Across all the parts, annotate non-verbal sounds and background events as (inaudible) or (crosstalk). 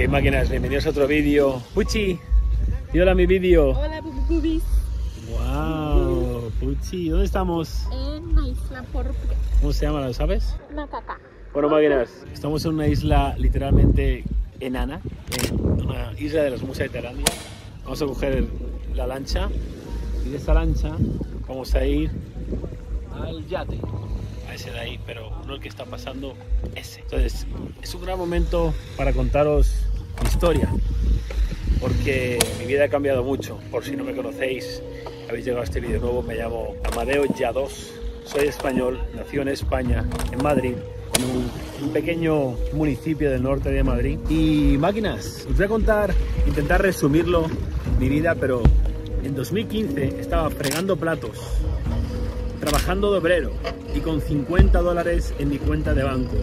Ok, máquinas, bienvenidos a otro vídeo. Puchi, di hola mi vídeo. Hola, bubis. Wow, Puchi, ¿dónde estamos? En la isla Porpia. ¿Cómo se llama, lo sabes? Macaca. Bueno, máquinas, estamos en una isla literalmente enana, en una isla de las musas de Tailandia. Vamos a coger la lancha y de esa lancha vamos a ir al yate, a ese de ahí, pero no el que está pasando, ese. Entonces, es un gran momento para contaros historia, porque mi vida ha cambiado mucho. Por si no me conocéis, habéis llegado a este vídeo nuevo, me llamo Amadeo Yados, soy español, nací en España, en Madrid, en un, pequeño municipio del norte de Madrid. Y máquinas, os voy a contar, intentar resumirlo, mi vida, pero en 2015 estaba fregando platos, trabajando de obrero y con 50 dólares en mi cuenta de banco.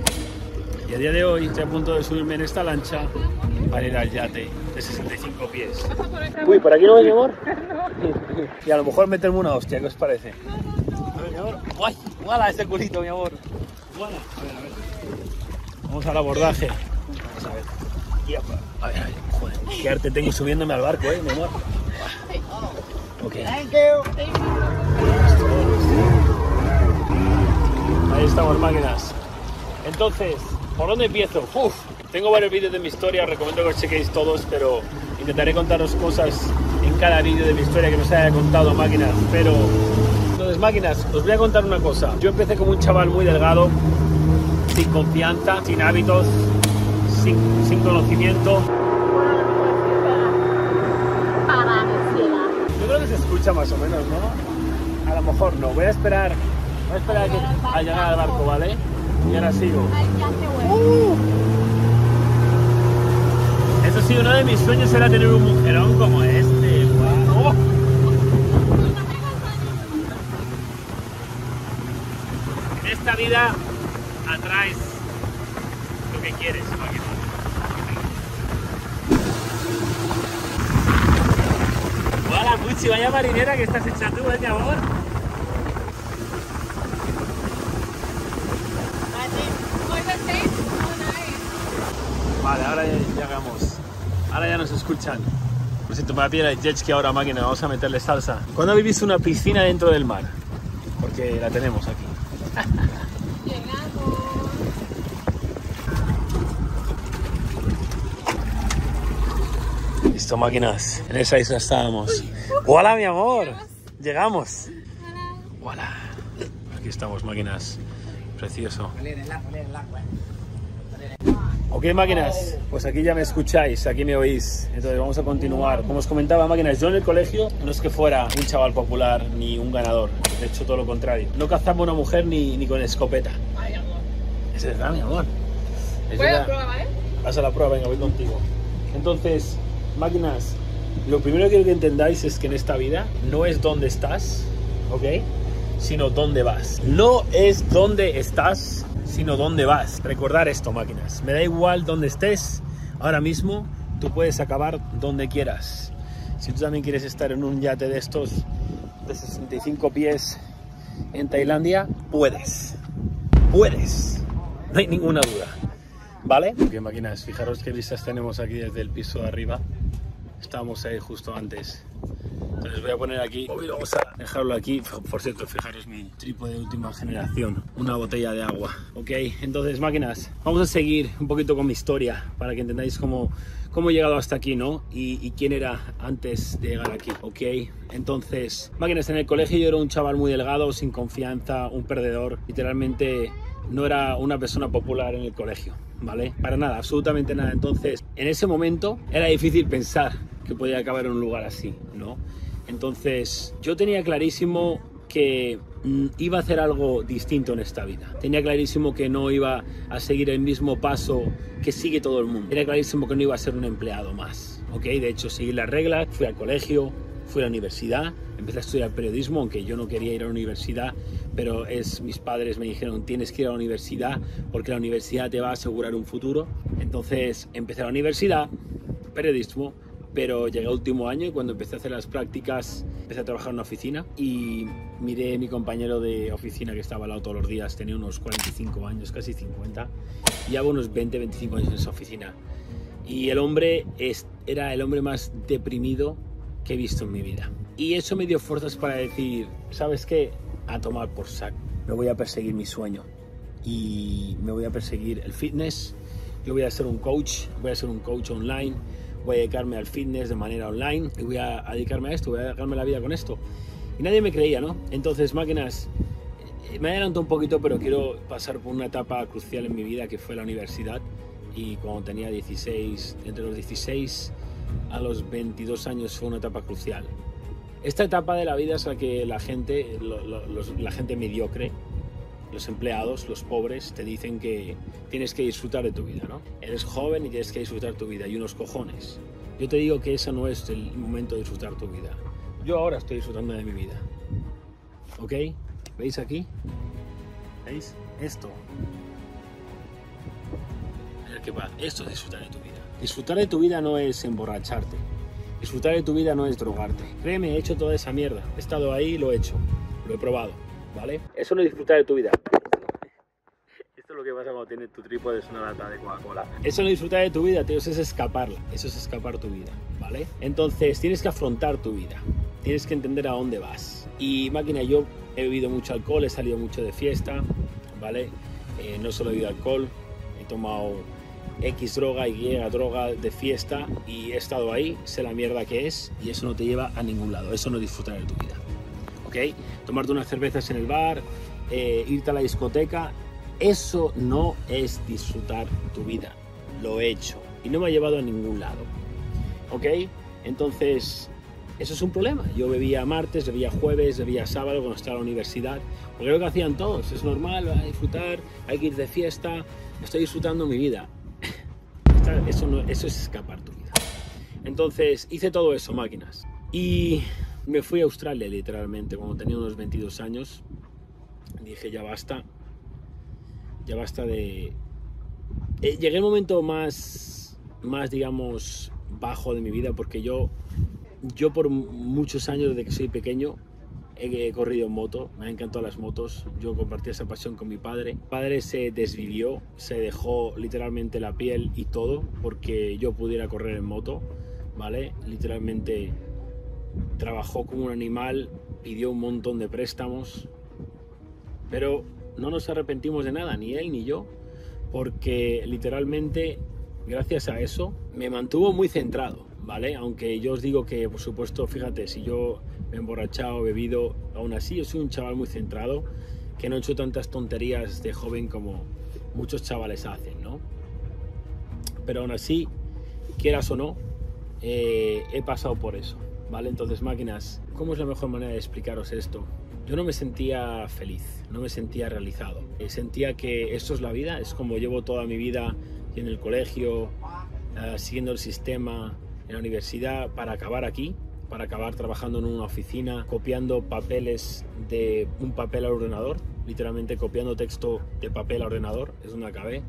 Y a día de hoy estoy a punto de subirme en esta lancha para ir al yate de 65 pies. Uy, ¿por aquí no, mi amor? (laughs) Y a lo mejor meterme una hostia, ¿qué os parece? A ver, mi amor. ¡Guay! ¡Guala ese culito, mi amor! ¡Guala! A ver, a ver. Vamos al abordaje. Vamos a ver. A ver, a ver. Joder, qué arte tengo subiéndome al barco, ¿eh, mi amor? Ok. Ahí estamos, máquinas. Entonces, ¿por dónde empiezo? Tengo varios vídeos de mi historia, recomiendo que os chequéis todos, pero intentaré contaros cosas en cada vídeo de mi historia que no se haya contado, máquinas. Pero, entonces, máquinas, os voy a contar una cosa. Yo empecé como un chaval muy delgado, sin confianza, sin hábitos, sin, conocimiento. Yo creo que se escucha más o menos, ¿no? A lo mejor no. Voy a esperar, voy a esperar a llegar al barco, ¿vale? Y ahora sigo. Voy. Eso sí, uno de mis sueños era tener un mujerón como este. ¡Guau! ¡Oh! En esta vida atraes lo que quieres, máquina. Hola, Puchi, vaya marinera que estás hecha tú, ¿eh, mi amor? Vale, ahora ya llegamos. Ahora ya nos escuchan. Por cierto, me va a pillar el jet ski ahora, máquina. Vamos a meterle salsa. ¿Cuándo habéis visto una piscina dentro del mar? Porque la tenemos aquí. Llegamos. Listo, máquinas. En esa isla estábamos. ¡Hola, mi amor! Llegamos. ¡Hola! Aquí estamos, máquinas. Precioso. Ok, máquinas, pues aquí ya me escucháis, aquí me oís. Entonces vamos a continuar. Como os comentaba, máquinas, yo en el colegio no es que fuera un chaval popular ni un ganador. De hecho, todo lo contrario. No cazaba una mujer ni, ni con escopeta. Es verdad, mi amor. Es Voy a la prueba, ¿vale? Haz a la prueba, venga, voy contigo. Entonces, máquinas, lo primero que quiero que entendáis es que en esta vida no es dónde estás, ¿ok? Sino dónde vas. No es dónde estás, sino dónde vas. Recordar esto, máquinas. Me da igual dónde estés. Ahora mismo tú puedes acabar donde quieras. Si tú también quieres estar en un yate de estos de 65 pies en Tailandia, puedes. Puedes. No hay ninguna duda. ¿Vale? Qué máquinas, fijaros qué vistas tenemos aquí desde el piso de arriba. Estábamos ahí justo antes. Entonces voy a poner aquí, vamos a dejarlo aquí. Por cierto, fijaros mi trípode de última generación, una botella de agua. Ok, entonces máquinas, vamos a seguir un poquito con mi historia para que entendáis cómo, cómo he llegado hasta aquí, ¿no? Y, y quién era antes de llegar aquí, ok. Entonces, máquinas, en el colegio yo era un chaval muy delgado, sin confianza, un perdedor. Literalmente no era una persona popular en el colegio, ¿vale? Para nada, absolutamente nada. Entonces, en ese momento era difícil pensar que podía acabar en un lugar así, ¿no? Entonces, yo tenía clarísimo que mm, iba a hacer algo distinto en esta vida. Tenía clarísimo que no iba a seguir el mismo paso que sigue todo el mundo. Tenía clarísimo que no iba a ser un empleado más, ¿ok? De hecho, seguí las reglas, fui al colegio, fui a la universidad, empecé a estudiar periodismo, aunque yo no quería ir a la universidad, pero es, mis padres me dijeron, tienes que ir a la universidad porque la universidad te va a asegurar un futuro. Entonces empecé la universidad, periodismo, pero llegué a último año y cuando empecé a hacer las prácticas empecé a trabajar en una oficina y miré a mi compañero de oficina que estaba al lado todos los días, tenía unos 45 años, casi 50, y llevaba unos 20, 25 años en esa oficina. Y el hombre es, era el hombre más deprimido que he visto en mi vida. Y eso me dio fuerzas para decir, ¿sabes qué? A tomar por saco. Me voy a perseguir mi sueño. Y me voy a perseguir el fitness. Yo voy a ser un coach, voy a ser un coach online. Voy a dedicarme al fitness de manera online. Y voy a, dedicarme a esto, voy a dedicarme la vida con esto. Y nadie me creía, ¿no? Entonces, máquinas, eh, me adelanto un poquito, pero quiero pasar por una etapa crucial en mi vida que fue la universidad. Y cuando tenía 16, entre los 16 a los 22 años fue una etapa crucial. Esta etapa de la vida es la que la gente, lo- lo- los- la gente mediocre, los empleados, los pobres, te dicen que tienes que disfrutar de tu vida, ¿no? Eres joven y tienes que disfrutar tu vida y unos cojones. Yo te digo que ese no es el momento de disfrutar tu vida. Yo ahora estoy disfrutando de mi vida. ¿Ok? ¿Veis aquí? ¿Veis? Esto. Qué va. Esto es disfrutar de tu vida. Disfrutar de tu vida no es emborracharte. Disfrutar de tu vida no es drogarte. Créeme, he hecho toda esa mierda. He estado ahí, lo he hecho. Lo he probado. ¿Vale? Eso no es disfrutar de tu vida. Esto es lo que pasa cuando tienes tu trípode es una lata de Coca-Cola. Eso no es disfrutar de tu vida, tío. Eso es escaparla. Eso es escapar tu vida. ¿Vale? Entonces tienes que afrontar tu vida. Tienes que entender a dónde vas. Y máquina, yo he bebido mucho alcohol, he salido mucho de fiesta. ¿Vale? Eh, no solo he bebido alcohol, he tomado X droga, Y droga de fiesta y he estado ahí, sé la mierda que es y eso no te lleva a ningún lado, eso no es disfrutar de tu vida. Tomarte unas cervezas en el bar, eh, irte a la discoteca, eso no es disfrutar tu vida. Lo he hecho y no me ha llevado a ningún lado. ¿Ok? Entonces, eso es un problema. Yo bebía martes, bebía jueves, bebía sábado cuando estaba en la universidad. Porque lo que hacían todos. Es normal, disfrutar, hay que ir de fiesta. Estoy disfrutando mi vida. (laughs) Eso, eso es escapar tu vida. Entonces hice todo eso, máquinas. Y me fui a Australia literalmente cuando tenía unos 22 años. Dije, ya basta. Ya basta de... Eh, llegué al momento más, más, digamos, bajo de mi vida porque yo, yo por muchos años desde que soy pequeño he, corrido en moto, me han encantado las motos, yo compartí esa pasión con mi padre. Mi padre se desvivió, se dejó literalmente la piel y todo porque yo pudiera correr en moto, ¿vale? Literalmente trabajó como un animal, pidió un montón de préstamos, pero no nos arrepentimos de nada, ni él ni yo, porque literalmente gracias a eso me mantuvo muy centrado, ¿vale? Aunque yo os digo que, por supuesto, fíjate, si yo me he emborrachado, bebido, aún así yo soy un chaval muy centrado, que no he hecho tantas tonterías de joven como muchos chavales hacen, ¿no? Pero aún así, quieras o no, eh, he pasado por eso, ¿vale? Entonces, máquinas, ¿cómo es la mejor manera de explicaros esto? Yo no me sentía feliz, no me sentía realizado. Eh, Sentía que esto es la vida, es como llevo toda mi vida en el colegio, eh, siguiendo el sistema, en la universidad, para acabar aquí, para acabar trabajando en una oficina, copiando papeles de un papel al ordenador, literalmente copiando texto de papel a ordenador, es donde acabé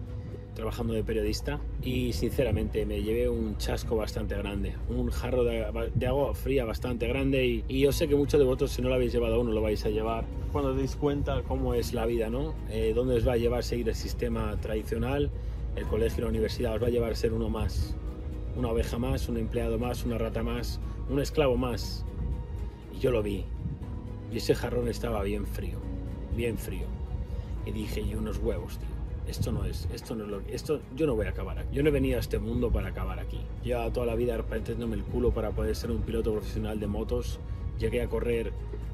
trabajando de periodista y sinceramente me llevé un chasco bastante grande, un jarro de, de agua fría bastante grande y, y yo sé que muchos de vosotros si no lo habéis llevado aún no lo vais a llevar. Cuando os deis cuenta cómo es la vida, ¿no? Eh, ¿Dónde os va a llevar seguir el sistema tradicional? El colegio y la universidad os va a llevar a ser uno más, una oveja más, un empleado más, una rata más, un esclavo más. Y yo lo vi. Y ese jarrón estaba bien frío, bien frío. Y dije, y unos huevos, tío esto no es, esto no es lo esto, yo no voy a acabar aquí. Yo no he venido a este mundo para acabar aquí. Llevaba toda la vida partiéndome el culo para poder ser un piloto profesional de motos. Llegué a correr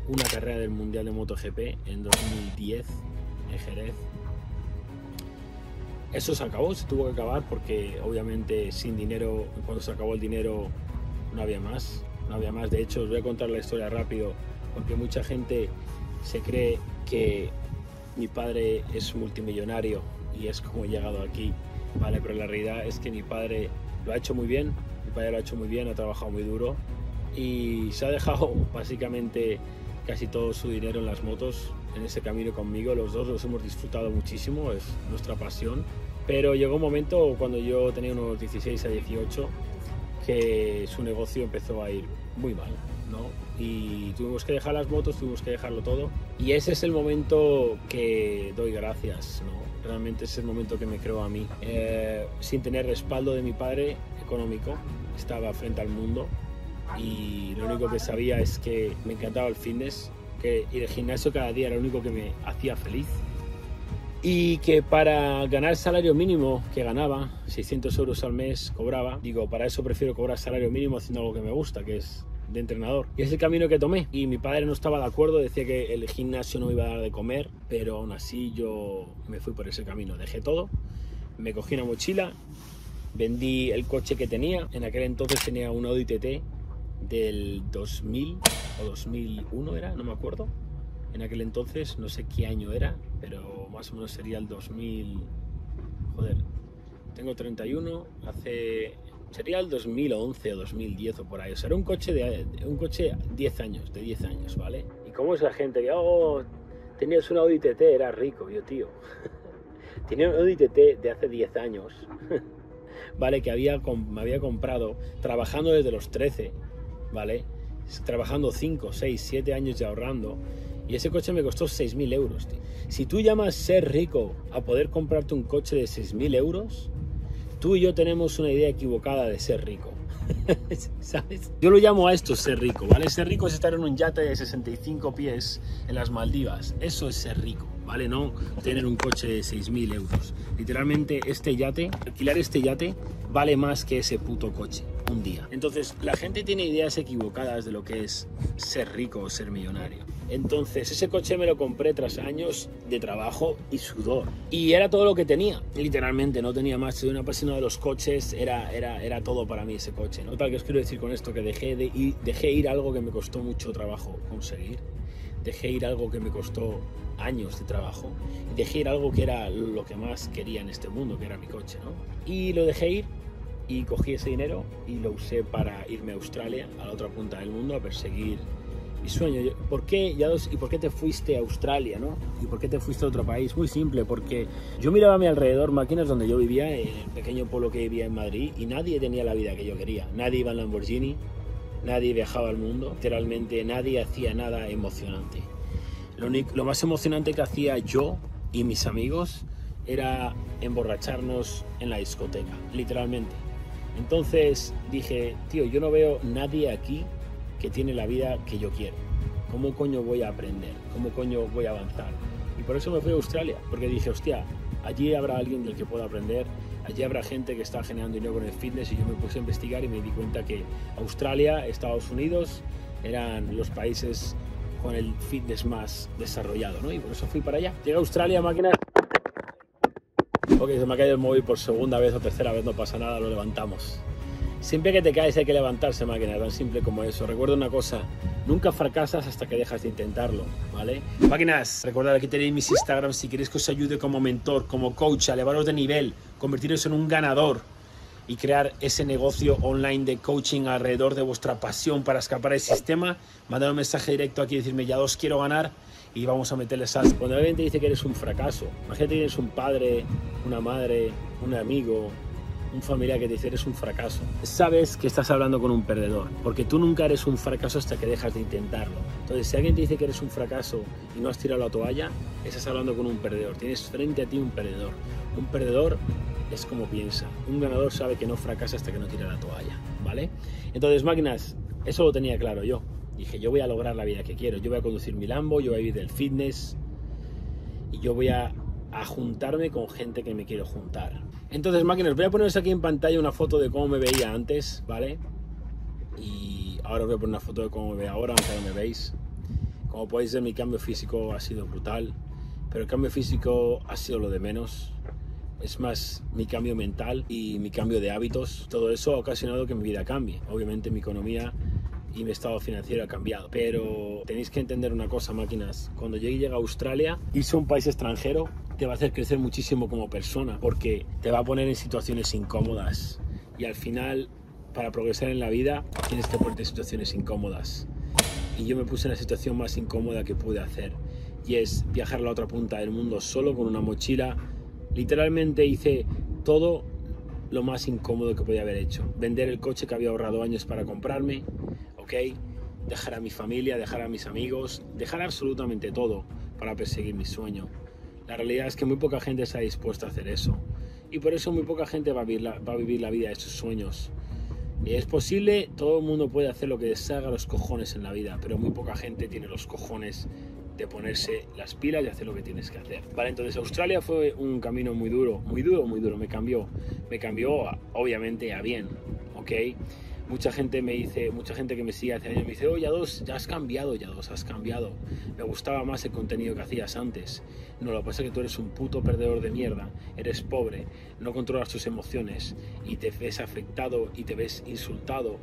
una carrera del Mundial de MotoGP en 2010 en Jerez. Eso se acabó, se tuvo que acabar porque obviamente sin dinero, cuando se acabó el dinero no había más, no había más. De hecho, os voy a contar la historia rápido porque mucha gente se cree que mi padre es multimillonario y es como he llegado aquí, ¿vale? Pero la realidad es que mi padre lo ha hecho muy bien, mi padre lo ha hecho muy bien, ha trabajado muy duro y se ha dejado (laughs) básicamente casi todo su dinero en las motos, en ese camino conmigo, los dos los hemos disfrutado muchísimo, es nuestra pasión, pero llegó un momento cuando yo tenía unos 16 a 18 que su negocio empezó a ir muy mal, ¿no? Y tuvimos que dejar las motos, tuvimos que dejarlo todo. Y ese es el momento que doy gracias, ¿no? Realmente es el momento que me creo a mí. Eh, sin tener respaldo de mi padre, económico, estaba frente al mundo y lo único que sabía es que me encantaba el fitness, que ir al gimnasio cada día era lo único que me hacía feliz y que para ganar salario mínimo que ganaba, 600 euros al mes cobraba, digo, para eso prefiero cobrar salario mínimo haciendo algo que me gusta, que es de entrenador. Y es el camino que tomé. Y mi padre no estaba de acuerdo, decía que el gimnasio no me iba a dar de comer, pero aún así yo me fui por ese camino. Dejé todo, me cogí una mochila, vendí el coche que tenía. En aquel entonces tenía un Audi TT del 2000 o 2001 era, no me acuerdo. En aquel entonces, no sé qué año era, pero más o menos sería el 2000. Joder, tengo 31, hace. Sería el 2011 o 2010 o por ahí. O sea, era un coche de un coche 10 años, de 10 años, ¿vale? ¿Y cómo es la gente que, oh, tenías un Audi TT, era rico, yo, tío? (laughs) Tenía un Audi TT de hace 10 años, (laughs) ¿vale? Que había, me había comprado trabajando desde los 13, ¿vale? Trabajando 5, 6, 7 años ya ahorrando. Y ese coche me costó 6.000 euros. Tío. Si tú llamas ser rico a poder comprarte un coche de 6.000 euros, tú y yo tenemos una idea equivocada de ser rico. (laughs) Yo lo llamo a esto ser rico, ¿vale? Ser rico es estar en un yate de 65 pies en las Maldivas. Eso es ser rico, ¿vale? No tener un coche de 6.000 euros. Literalmente este yate, alquilar este yate vale más que ese puto coche un día. Entonces, la gente tiene ideas equivocadas de lo que es ser rico o ser millonario. Entonces, ese coche me lo compré tras años de trabajo y sudor. Y era todo lo que tenía, literalmente, no tenía más. Soy una apasionado de los coches, era, era, era todo para mí ese coche. ¿no? Tal que os quiero decir con esto, que dejé, de ir, dejé ir algo que me costó mucho trabajo conseguir. Dejé ir algo que me costó años de trabajo. Dejé ir algo que era lo que más quería en este mundo, que era mi coche. ¿no? Y lo dejé ir y cogí ese dinero y lo usé para irme a Australia, a la otra punta del mundo, a perseguir mi sueño. ¿Por qué, y por qué te fuiste a Australia, no? ¿Y por qué te fuiste a otro país? Muy simple, porque yo miraba a mi alrededor máquinas donde yo vivía, en el pequeño pueblo que vivía en Madrid, y nadie tenía la vida que yo quería. Nadie iba en Lamborghini, nadie viajaba al mundo, literalmente nadie hacía nada emocionante. Lo, lo más emocionante que hacía yo y mis amigos era emborracharnos en la discoteca, literalmente entonces dije, tío, yo no veo nadie aquí que tiene la vida que yo quiero. ¿Cómo coño voy a aprender? ¿Cómo coño voy a avanzar? Y por eso me fui a Australia, porque dije, hostia, allí habrá alguien del que pueda aprender, allí habrá gente que está generando dinero con el fitness y yo me puse a investigar y me di cuenta que Australia, Estados Unidos eran los países con el fitness más desarrollado, ¿no? Y por eso fui para allá. Llegué a Australia, máquina Ok, se me ha caído el móvil por segunda vez o tercera vez, no pasa nada, lo levantamos. Siempre que te caes hay que levantarse, máquina, tan simple como eso. Recuerda una cosa, nunca fracasas hasta que dejas de intentarlo, ¿vale? Máquinas, recordad que tenéis mis Instagram si queréis que os ayude como mentor, como coach, a elevaros de nivel, convertiros en un ganador y crear ese negocio online de coaching alrededor de vuestra pasión para escapar del sistema, mandad un mensaje directo aquí y decirme ya dos quiero ganar y vamos a meterle salsa. Cuando alguien te dice que eres un fracaso, imagínate que eres un padre, una madre, un amigo, un familiar que te dice eres un fracaso. Sabes que estás hablando con un perdedor, porque tú nunca eres un fracaso hasta que dejas de intentarlo. Entonces, si alguien te dice que eres un fracaso y no has tirado la toalla, estás hablando con un perdedor. Tienes frente a ti un perdedor. Un perdedor es como piensa. Un ganador sabe que no fracasa hasta que no tira la toalla, ¿vale? Entonces, máquinas, eso lo tenía claro yo. Dije, yo voy a lograr la vida que quiero, yo voy a conducir mi Lambo, yo voy a vivir del fitness y yo voy a, juntarme con gente que me quiero juntar. Entonces, máquinas, voy a poneros aquí en pantalla una foto de cómo me veía antes, ¿vale? Y ahora os voy a poner una foto de cómo me veo ahora, aunque no me veis. Como podéis ver, mi cambio físico ha sido brutal, pero el cambio físico ha sido lo de menos. Es más mi cambio mental y mi cambio de hábitos. Todo eso ha ocasionado que mi vida cambie. Obviamente mi economía y mi estado financiero ha cambiado. Pero tenéis que entender una cosa, máquinas. Cuando llegue a Australia, irse a un país extranjero te va a hacer crecer muchísimo como persona porque te va a poner en situaciones incómodas. Y al final, para progresar en la vida, tienes que ponerte en situaciones incómodas. Y yo me puse en la situación más incómoda que pude hacer. Y es viajar a la otra punta del mundo solo con una mochila. Literalmente hice todo lo más incómodo que podía haber hecho. Vender el coche que había ahorrado años para comprarme, ¿ok? Dejar a mi familia, dejar a mis amigos, dejar absolutamente todo para perseguir mi sueño. La realidad es que muy poca gente está dispuesta a hacer eso. Y por eso muy poca gente va a vivir la, vida de sus sueños. Es posible, todo el mundo puede hacer lo que les salga a los cojones en la vida, pero muy poca gente tiene los cojones de ponerse las pilas y hacer lo que tienes que hacer. Vale, entonces Australia fue un camino muy duro, muy duro, muy duro, me cambió, me cambió obviamente a bien, ¿ok? Mucha gente me dice, mucha gente que me sigue hace años me dice, oh, ya dos, ya has cambiado, ya dos, has cambiado. Me gustaba más el contenido que hacías antes. No, lo que pasa es que tú eres un puto perdedor de mierda, eres pobre, no controlas tus emociones y te ves afectado y te ves insultado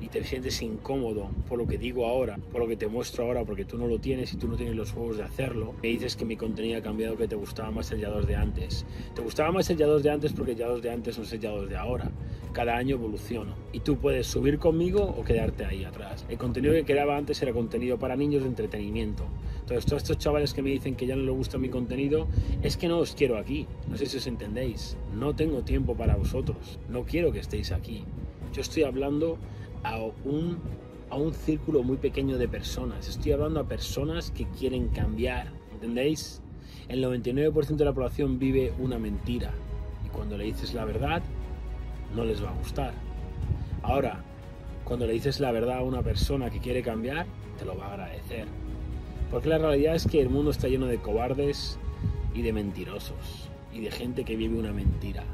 y te sientes incómodo por lo que digo ahora, por lo que te muestro ahora, porque tú no lo tienes y tú no tienes los huevos de hacerlo, me dices que mi contenido ha cambiado, que te gustaba más el Ya2 de antes. Te gustaba más el Ya2 de antes porque el Ya2 de antes no es el Ya2 de ahora. Cada año evoluciona y tú puedes subir conmigo o quedarte ahí atrás. El contenido que creaba antes era contenido para niños de entretenimiento. Entonces, todos estos chavales que me dicen que ya no les gusta mi contenido, es que no os quiero aquí. No sé si os entendéis. No tengo tiempo para vosotros. No quiero que estéis aquí. Yo estoy hablando a un, a un círculo muy pequeño de personas. Estoy hablando a personas que quieren cambiar, ¿entendéis? El 99% de la población vive una mentira y cuando le dices la verdad no les va a gustar. Ahora, cuando le dices la verdad a una persona que quiere cambiar, te lo va a agradecer. Porque la realidad es que el mundo está lleno de cobardes y de mentirosos y de gente que vive una mentira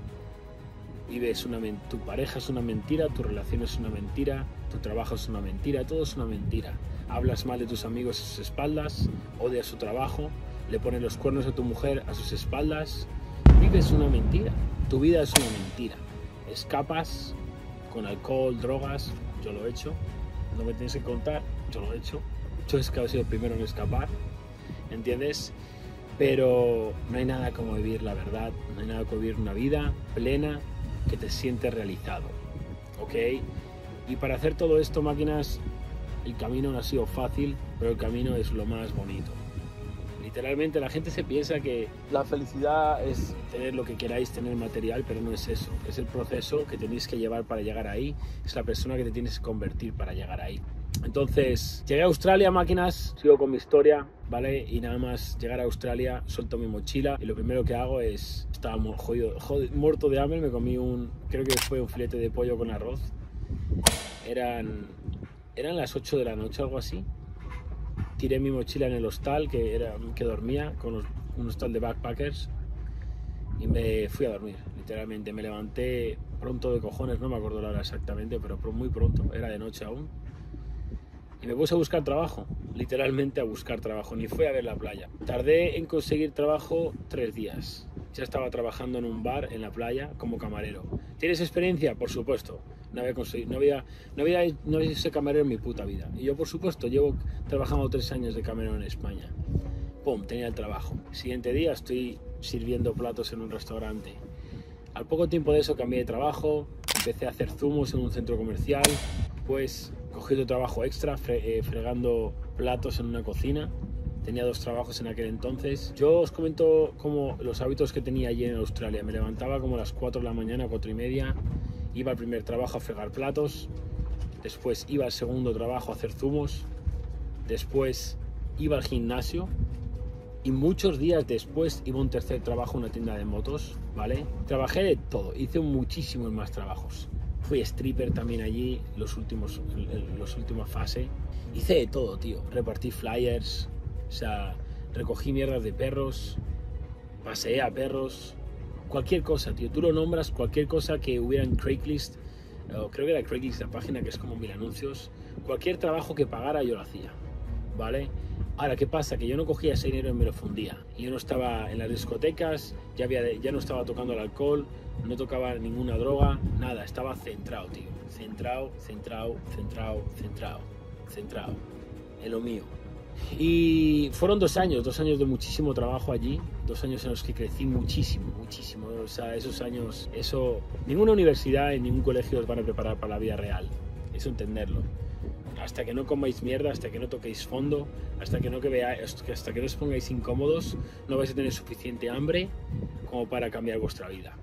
vives una tu pareja es una mentira, tu relación es una mentira, tu trabajo es una mentira, todo es una mentira. Hablas mal de tus amigos a sus espaldas, odias su trabajo, le pones los cuernos a tu mujer a sus espaldas. Vives una mentira, tu vida es una mentira. Escapas con alcohol, drogas, yo lo he hecho, no me tienes que contar, yo lo he hecho. Yo he sido el primero en escapar, ¿entiendes? Pero no hay nada como vivir la verdad, no hay nada como vivir una vida plena, que te sientes realizado. ¿Ok? Y para hacer todo esto, máquinas, el camino no ha sido fácil, pero el camino es lo más bonito. Literalmente la gente se piensa que la felicidad es tener lo que queráis tener material, pero no es eso. Es el proceso que tenéis que llevar para llegar ahí. Es la persona que te tienes que convertir para llegar ahí. Entonces, llegué a Australia, máquinas, sigo con mi historia, ¿vale? Y nada más llegar a Australia, suelto mi mochila y lo primero que hago es, estaba jodido, muerto de hambre, me comí un, creo que fue un filete de pollo con arroz. Eran, eran las 8 de la noche, algo así. Tiré mi mochila en el hostal, que, era, que dormía, con un hostal de backpackers, y me fui a dormir, literalmente. Me levanté pronto de cojones, no me acuerdo la hora exactamente, pero muy pronto, era de noche aún y me puse a buscar trabajo, literalmente a buscar trabajo, ni fui a ver la playa. Tardé en conseguir trabajo tres días. Ya estaba trabajando en un bar en la playa como camarero. ¿Tienes experiencia? Por supuesto. No había conseguido, no había, no había sido camarero en mi puta vida. Y yo, por supuesto, llevo trabajando tres años de camarero en España. Pum, tenía el trabajo. Siguiente día estoy sirviendo platos en un restaurante. Al poco tiempo de eso cambié de trabajo, empecé a hacer zumos en un centro comercial, pues cogí otro trabajo extra eh, fregando platos en una cocina. Tenía dos trabajos en aquel entonces. Yo os comento como los hábitos que tenía allí en Australia. Me levantaba como a las 4 de la mañana, 4 y media. Iba al primer trabajo a fregar platos. Después iba al segundo trabajo a hacer zumos. Después iba al gimnasio. Y muchos días después iba a un tercer trabajo en una tienda de motos, ¿vale? Trabajé de todo, hice muchísimos más trabajos. Fui stripper también allí, los últimos, los últimas fases. Hice de todo, tío. Repartí flyers, o sea, recogí mierdas de perros, paseé a perros, cualquier cosa, tío. Tú lo nombras, cualquier cosa que hubiera en Craigslist, creo que era Craigslist la página que es como mil anuncios, cualquier trabajo que pagara yo lo hacía, ¿vale? Ahora, ¿qué pasa? Que yo no cogía ese dinero y me lo fundía. Yo no estaba en las discotecas, ya, había, ya no estaba tocando el alcohol, no tocaba ninguna droga, nada. Estaba centrado, tío. Centrado, centrado, centrado, centrado, centrado. En lo mío. Y fueron dos años, dos años de muchísimo trabajo allí, dos años en los que crecí muchísimo, muchísimo. O sea, esos años, eso, ninguna universidad y ningún colegio os van a preparar para la vida real. Eso entenderlo hasta que no comáis mierda, hasta que no toquéis fondo, hasta que no que veáis, hasta que no os pongáis incómodos, no vais a tener suficiente hambre como para cambiar vuestra vida.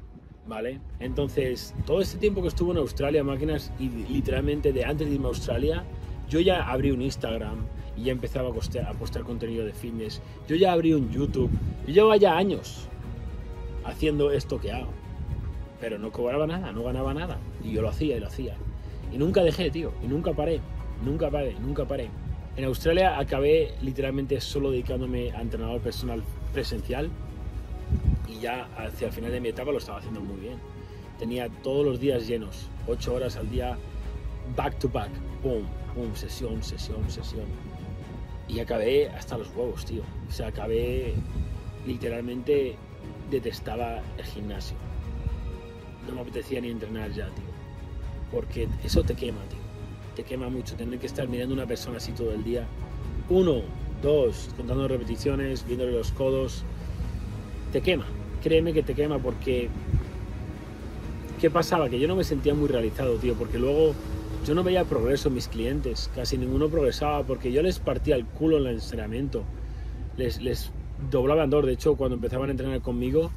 ¿Vale? Entonces, todo este tiempo que estuve en Australia, máquinas, y literalmente de antes de irme a Australia, yo ya abrí un Instagram y ya empezaba a postear, a postear contenido de fitness. Yo ya abrí un YouTube. Yo llevaba ya años haciendo esto que hago. Pero no cobraba nada, no ganaba nada. Y yo lo hacía y lo hacía. Y nunca dejé, tío. Y nunca paré. Nunca paré, nunca paré. En Australia acabé literalmente solo dedicándome a entrenador personal presencial y ya hacia el final de mi etapa lo estaba haciendo muy bien. Tenía todos los días llenos, 8 horas al día, back to back, pum, pum, sesión, sesión, sesión. Y acabé hasta los huevos, tío. O sea, acabé literalmente detestaba el gimnasio. No me apetecía ni entrenar ya, tío. Porque eso te quema, tío. Te quema mucho tener que estar mirando a una persona así todo el día. Uno, dos, contando repeticiones, viéndole los codos. Te quema. Créeme que te quema porque... ¿Qué pasaba? Que yo no me sentía muy realizado, tío. Porque luego yo no veía progreso en mis clientes. Casi ninguno progresaba porque yo les partía el culo en el entrenamiento. Les, les doblaban dos. De hecho, cuando empezaban a entrenar conmigo,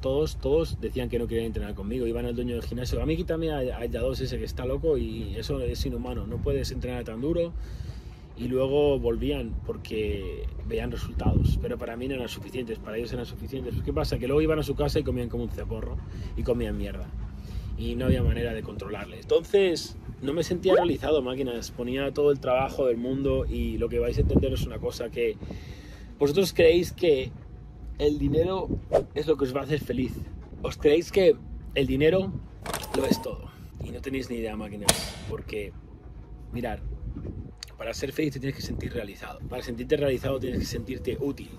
todos, todos decían que no querían entrenar conmigo. Iban al dueño del gimnasio. A mí quítame a, a ese que está loco y eso es inhumano. No puedes entrenar tan duro. Y luego volvían porque veían resultados. Pero para mí no eran suficientes. Para ellos eran suficientes. ¿Qué pasa? Que luego iban a su casa y comían como un ceporro. Y comían mierda. Y no había manera de controlarles. Entonces, no me sentía realizado, máquinas. Ponía todo el trabajo del mundo y lo que vais a entender es una cosa que vosotros creéis que el dinero es lo que os va a hacer feliz. Os creéis que el dinero lo es todo. Y no tenéis ni idea, máquinas. Porque, mirar, para ser feliz te tienes que sentir realizado. Para sentirte realizado tienes que sentirte útil.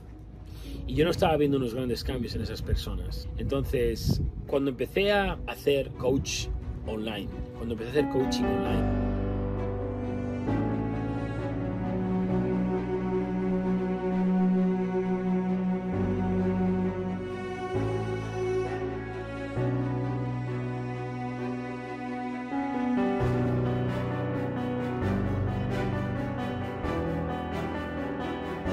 Y yo no estaba viendo unos grandes cambios en esas personas. Entonces, cuando empecé a hacer coach online, cuando empecé a hacer coaching online,